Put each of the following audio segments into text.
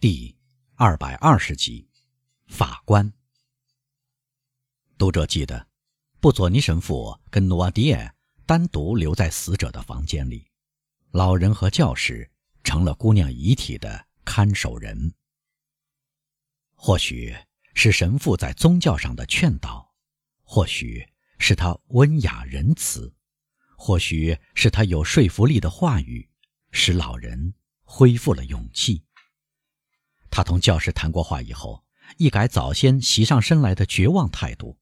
第二百二十集，法官。读者记得，布佐尼神父跟努瓦迪埃单独留在死者的房间里，老人和教士成了姑娘遗体的看守人。或许是神父在宗教上的劝导，或许是他温雅仁慈，或许是他有说服力的话语，使老人恢复了勇气。他同教师谈过话以后，一改早先袭上身来的绝望态度，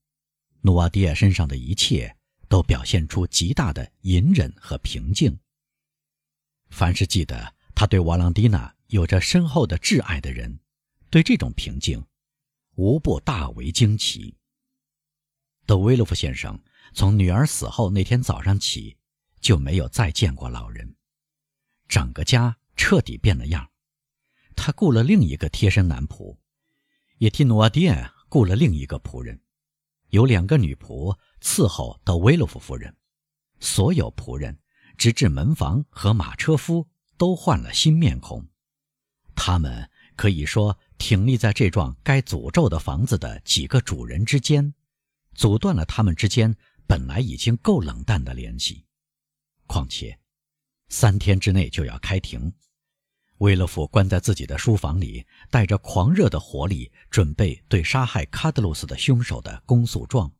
努瓦迪亚身上的一切都表现出极大的隐忍和平静。凡是记得他对瓦朗蒂娜有着深厚的挚爱的人，对这种平静，无不大为惊奇。德维洛夫先生从女儿死后那天早上起，就没有再见过老人，整个家彻底变了样。他雇了另一个贴身男仆，也替努瓦迪埃雇了另一个仆人，有两个女仆伺候德维洛夫夫人。所有仆人，直至门房和马车夫，都换了新面孔。他们可以说挺立在这幢该诅咒的房子的几个主人之间，阻断了他们之间本来已经够冷淡的联系。况且，三天之内就要开庭。威勒夫关在自己的书房里，带着狂热的活力，准备对杀害卡德鲁斯的凶手的公诉状。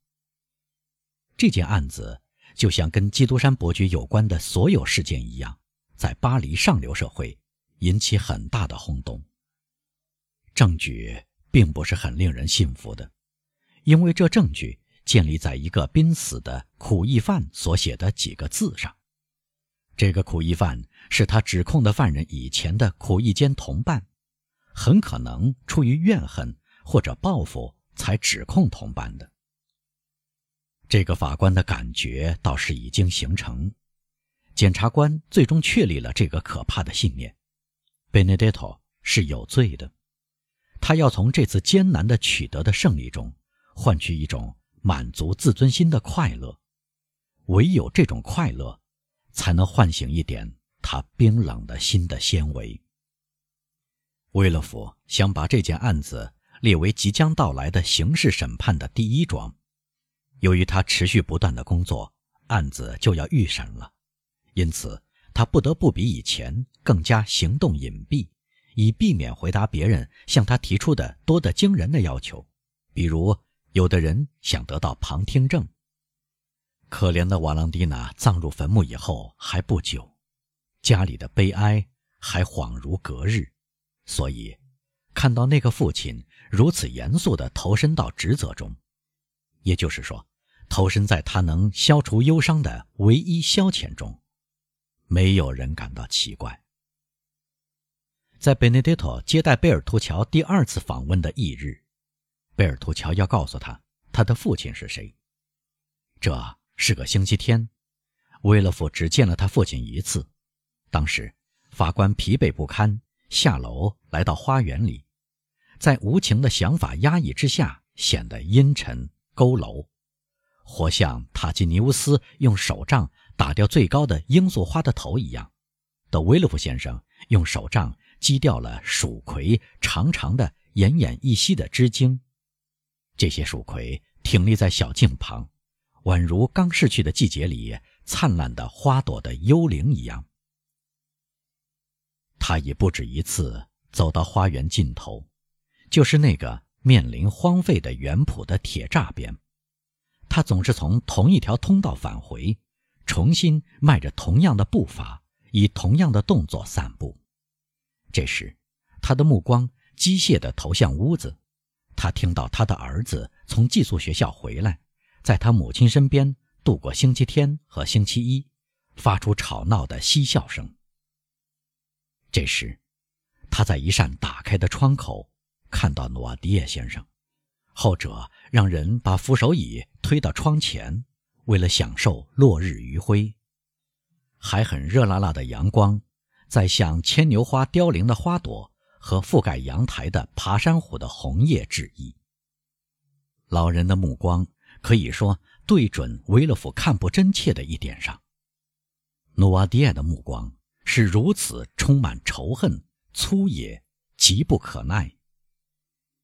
这件案子就像跟基督山伯爵有关的所有事件一样，在巴黎上流社会引起很大的轰动。证据并不是很令人信服的，因为这证据建立在一个濒死的苦役犯所写的几个字上。这个苦役犯是他指控的犯人以前的苦役间同伴，很可能出于怨恨或者报复才指控同伴的。这个法官的感觉倒是已经形成，检察官最终确立了这个可怕的信念：Benedetto 是有罪的。他要从这次艰难的取得的胜利中换取一种满足自尊心的快乐，唯有这种快乐。才能唤醒一点他冰冷的心的纤维。威勒夫想把这件案子列为即将到来的刑事审判的第一桩。由于他持续不断的工作，案子就要预审了，因此他不得不比以前更加行动隐蔽，以避免回答别人向他提出的多得惊人的要求，比如有的人想得到旁听证。可怜的瓦朗蒂娜葬入坟墓以后还不久，家里的悲哀还恍如隔日，所以看到那个父亲如此严肃地投身到职责中，也就是说，投身在他能消除忧伤的唯一消遣中，没有人感到奇怪。在贝内迪托接待贝尔图乔第二次访问的翌日，贝尔图乔要告诉他他的父亲是谁，这。是个星期天，威勒夫只见了他父亲一次。当时，法官疲惫不堪，下楼来到花园里，在无情的想法压抑之下，显得阴沉佝偻，活像塔吉尼乌斯用手杖打掉最高的罂粟花的头一样。的威勒夫先生用手杖击掉了蜀葵长长的、奄奄一息的枝茎，这些蜀葵挺立在小径旁。宛如刚逝去的季节里灿烂的花朵的幽灵一样，他已不止一次走到花园尽头，就是那个面临荒废的园圃的铁栅边。他总是从同一条通道返回，重新迈着同样的步伐，以同样的动作散步。这时，他的目光机械地投向屋子，他听到他的儿子从寄宿学校回来。在他母亲身边度过星期天和星期一，发出吵闹的嬉笑声。这时，他在一扇打开的窗口看到诺瓦迪耶先生，后者让人把扶手椅推到窗前，为了享受落日余晖，还很热辣辣的阳光，在向牵牛花凋零的花朵和覆盖阳台的爬山虎的红叶致意。老人的目光。可以说，对准维勒夫看不真切的一点上，努瓦迪埃的目光是如此充满仇恨、粗野、急不可耐，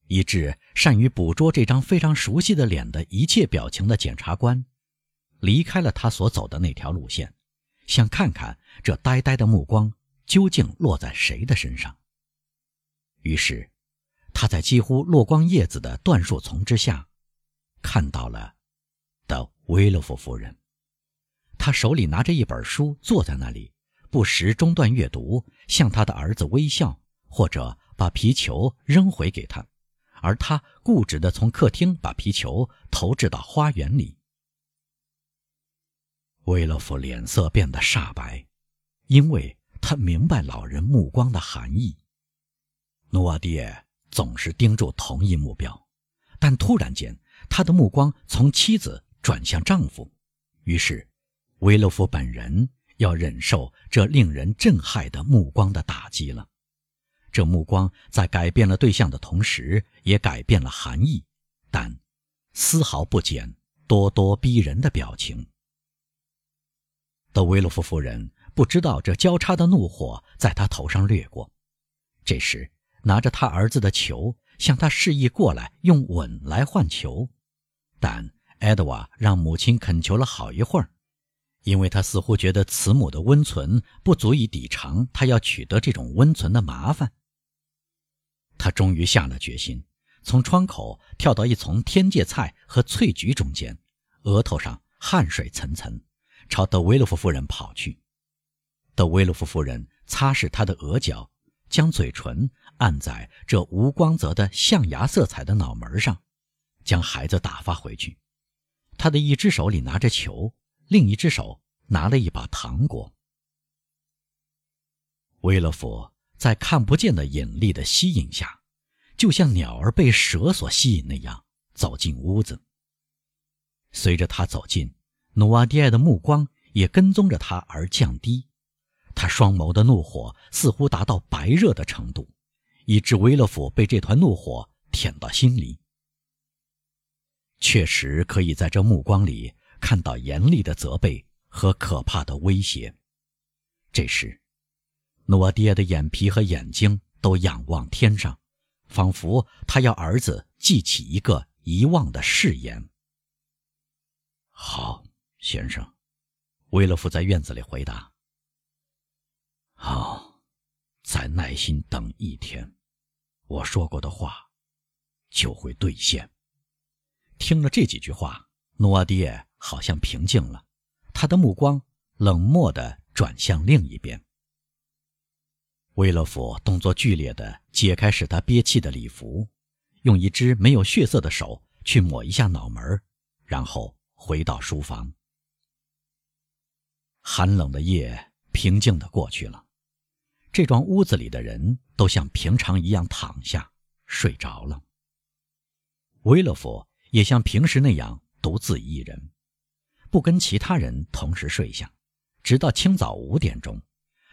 以致善于捕捉这张非常熟悉的脸的一切表情的检察官，离开了他所走的那条路线，想看看这呆呆的目光究竟落在谁的身上。于是，他在几乎落光叶子的椴树丛之下，看到了的威勒夫夫人。他手里拿着一本书，坐在那里，不时中断阅读，向他的儿子微笑，或者把皮球扔回给他，而他固执地从客厅把皮球投掷到花园里。威勒夫脸色变得煞白，因为他明白老人目光的含义。努瓦蒂总是盯住同一目标，但突然间，他的目光从妻子转向丈夫，于是。维勒夫本人要忍受这令人震撼的目光的打击了。这目光在改变了对象的同时，也改变了含义，但丝毫不减咄咄逼人的表情。德维洛夫夫人不知道这交叉的怒火在他头上掠过。这时，拿着他儿子的球向他示意过来，用吻来换球，但埃德瓦让母亲恳求了好一会儿。因为他似乎觉得慈母的温存不足以抵偿他要取得这种温存的麻烦，他终于下了决心，从窗口跳到一丛天芥菜和翠菊中间，额头上汗水涔涔，朝德维洛夫夫人跑去。德维洛夫夫人擦拭他的额角，将嘴唇按在这无光泽的象牙色彩的脑门上，将孩子打发回去。他的一只手里拿着球。另一只手拿了一把糖果。威勒夫在看不见的引力的吸引下，就像鸟儿被蛇所吸引那样走进屋子。随着他走近，努瓦迪埃的目光也跟踪着他而降低，他双眸的怒火似乎达到白热的程度，以致威勒夫被这团怒火舔到心里。确实可以在这目光里。看到严厉的责备和可怕的威胁，这时，诺瓦迪亚的眼皮和眼睛都仰望天上，仿佛他要儿子记起一个遗忘的誓言。好，先生，威勒夫在院子里回答。好，再耐心等一天，我说过的话就会兑现。听了这几句话，努阿爹。好像平静了，他的目光冷漠地转向另一边。威勒夫动作剧烈地解开使他憋气的礼服，用一只没有血色的手去抹一下脑门，然后回到书房。寒冷的夜平静地过去了，这幢屋子里的人都像平常一样躺下睡着了。威勒夫也像平时那样独自一人。不跟其他人同时睡下，直到清早五点钟，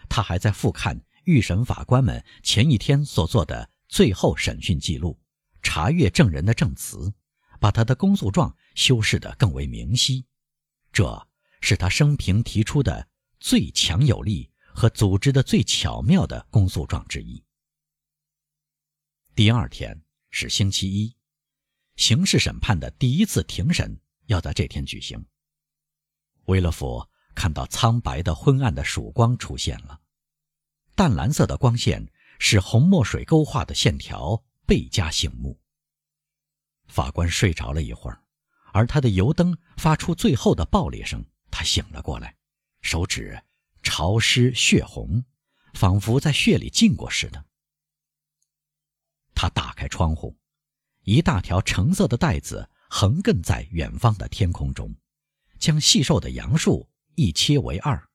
他还在复看预审法官们前一天所做的最后审讯记录，查阅证人的证词，把他的公诉状修饰得更为明晰。这是他生平提出的最强有力和组织的最巧妙的公诉状之一。第二天是星期一，刑事审判的第一次庭审要在这天举行。威勒夫看到苍白的昏暗的曙光出现了，淡蓝色的光线使红墨水勾画的线条倍加醒目。法官睡着了一会儿，而他的油灯发出最后的爆裂声，他醒了过来，手指潮湿血红，仿佛在血里浸过似的。他打开窗户，一大条橙色的带子横亘在远方的天空中。将细瘦的杨树一切为二，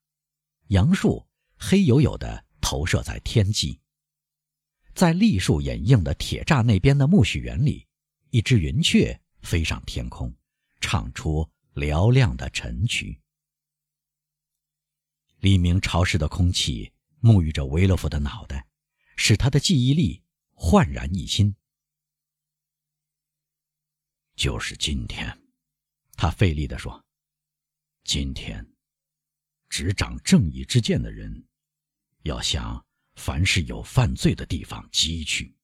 杨树黑黝黝的投射在天际。在栗树掩映的铁栅那边的苜蓿园里，一只云雀飞上天空，唱出嘹亮的晨曲。黎明潮湿的空气沐浴着维勒夫的脑袋，使他的记忆力焕然一新。就是今天，他费力地说。今天，执掌正义之剑的人，要向凡是有犯罪的地方击去。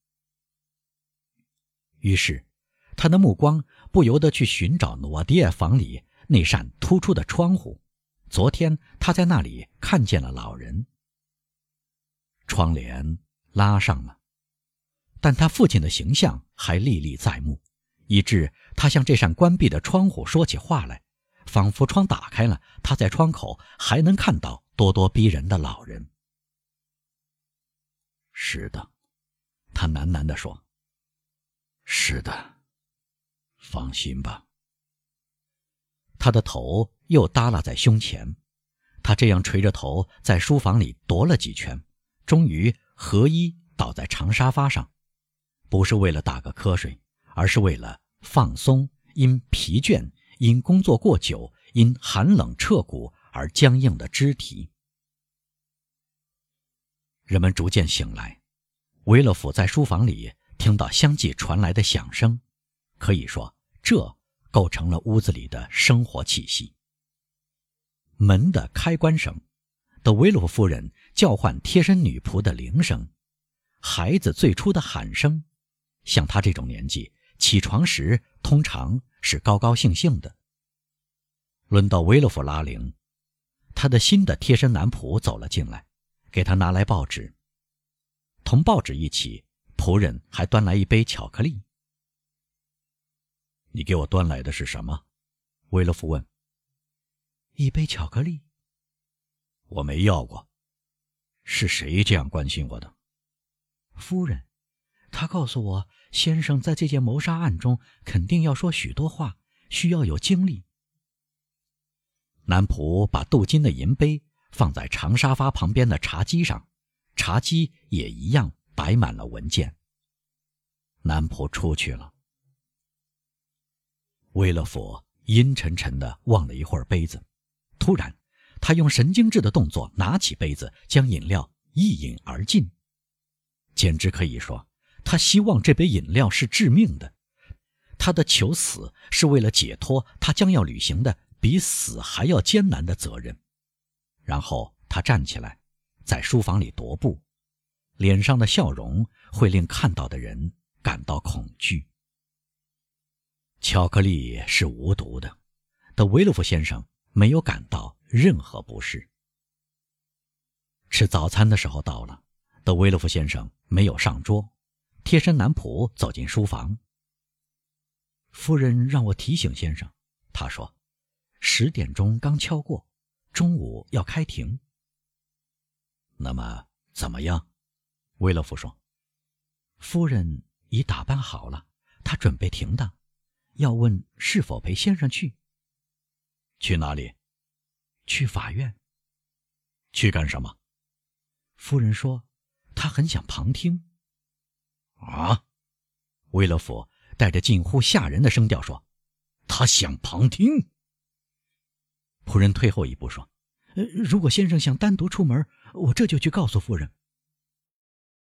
于是，他的目光不由得去寻找诺迪亚房里那扇突出的窗户。昨天他在那里看见了老人。窗帘拉上了，但他父亲的形象还历历在目，以致他向这扇关闭的窗户说起话来，仿佛窗打开了，他在窗口还能看到咄咄逼人的老人。是的，他喃喃地说。是的，放心吧。他的头又耷拉在胸前，他这样垂着头在书房里踱了几圈，终于合衣倒在长沙发上，不是为了打个瞌睡，而是为了放松因疲倦、因工作过久、因寒冷彻骨而僵硬的肢体。人们逐渐醒来，维勒甫在书房里。听到相继传来的响声，可以说这构成了屋子里的生活气息。门的开关声，德维罗夫人叫唤贴身女仆的铃声，孩子最初的喊声，像他这种年纪起床时通常是高高兴兴的。轮到维洛夫拉铃，他的新的贴身男仆走了进来，给他拿来报纸，同报纸一起。仆人还端来一杯巧克力。你给我端来的是什么？维勒夫问。一杯巧克力。我没要过。是谁这样关心我的？夫人，他告诉我，先生在这件谋杀案中肯定要说许多话，需要有精力。男仆把镀金的银杯放在长沙发旁边的茶几上，茶几也一样。摆满了文件。男仆出去了。威勒佛阴沉沉的望了一会儿杯子，突然，他用神经质的动作拿起杯子，将饮料一饮而尽。简直可以说，他希望这杯饮料是致命的。他的求死是为了解脱他将要履行的比死还要艰难的责任。然后他站起来，在书房里踱步。脸上的笑容会令看到的人感到恐惧。巧克力是无毒的，德维洛夫先生没有感到任何不适。吃早餐的时候到了，德维洛夫先生没有上桌，贴身男仆走进书房。夫人让我提醒先生，他说：“十点钟刚敲过，中午要开庭。”那么怎么样？威勒夫说：“夫人已打扮好了，她准备停当，要问是否陪先生去。去哪里？去法院。去干什么？夫人说，她很想旁听。啊！”威勒夫带着近乎吓人的声调说：“他想旁听。”仆人退后一步说：“呃，如果先生想单独出门，我这就去告诉夫人。”